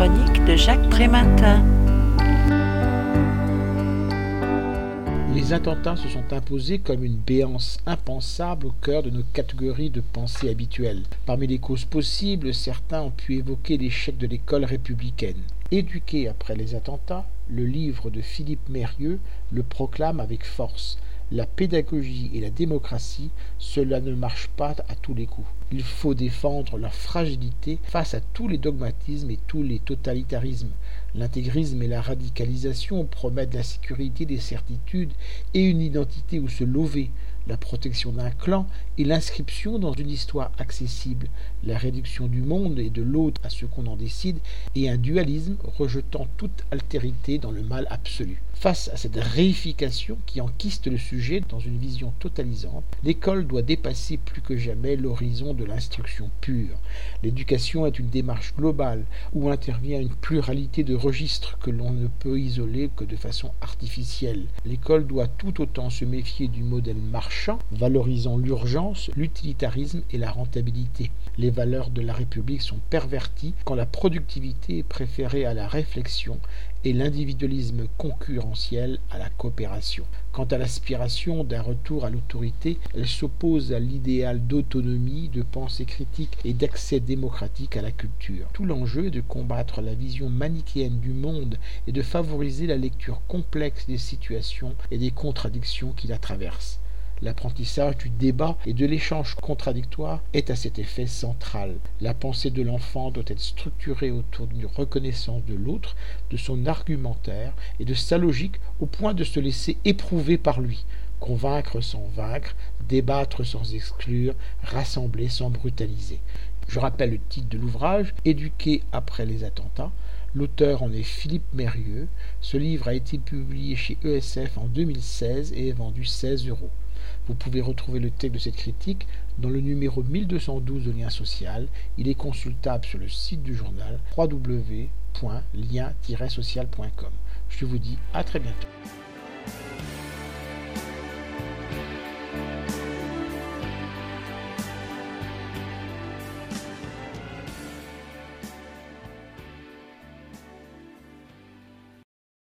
chronique de Jacques. Les attentats se sont imposés comme une béance impensable au cœur de nos catégories de pensée habituelles. Parmi les causes possibles, certains ont pu évoquer l'échec de l'école républicaine. Éduqué après les attentats, le livre de Philippe Mérieux le proclame avec force la pédagogie et la démocratie, cela ne marche pas à tous les coups. Il faut défendre leur fragilité face à tous les dogmatismes et tous les totalitarismes. L'intégrisme et la radicalisation promettent la sécurité des certitudes et une identité où se lever, la protection d'un clan et l'inscription dans une histoire accessible, la réduction du monde et de l'autre à ce qu'on en décide, et un dualisme rejetant toute altérité dans le mal absolu. Face à cette réification qui enquiste le sujet dans une vision totalisante, l'école doit dépasser plus que jamais l'horizon de l'instruction pure. L'éducation est une démarche globale où intervient une pluralité de registres que l'on ne peut isoler que de façon artificielle. L'école doit tout autant se méfier du modèle valorisant l'urgence, l'utilitarisme et la rentabilité. Les valeurs de la République sont perverties quand la productivité est préférée à la réflexion et l'individualisme concurrentiel à la coopération. Quant à l'aspiration d'un retour à l'autorité, elle s'oppose à l'idéal d'autonomie, de pensée critique et d'accès démocratique à la culture. Tout l'enjeu est de combattre la vision manichéenne du monde et de favoriser la lecture complexe des situations et des contradictions qui la traversent. L'apprentissage du débat et de l'échange contradictoire est à cet effet central. La pensée de l'enfant doit être structurée autour d'une reconnaissance de l'autre, de son argumentaire et de sa logique au point de se laisser éprouver par lui, convaincre sans vaincre, débattre sans exclure, rassembler sans brutaliser. Je rappelle le titre de l'ouvrage, Éduquer après les attentats. L'auteur en est Philippe Mérieux. Ce livre a été publié chez ESF en 2016 et est vendu 16 euros. Vous pouvez retrouver le texte de cette critique dans le numéro 1212 de Lien Social. Il est consultable sur le site du journal www.lien-social.com. Je vous dis à très bientôt.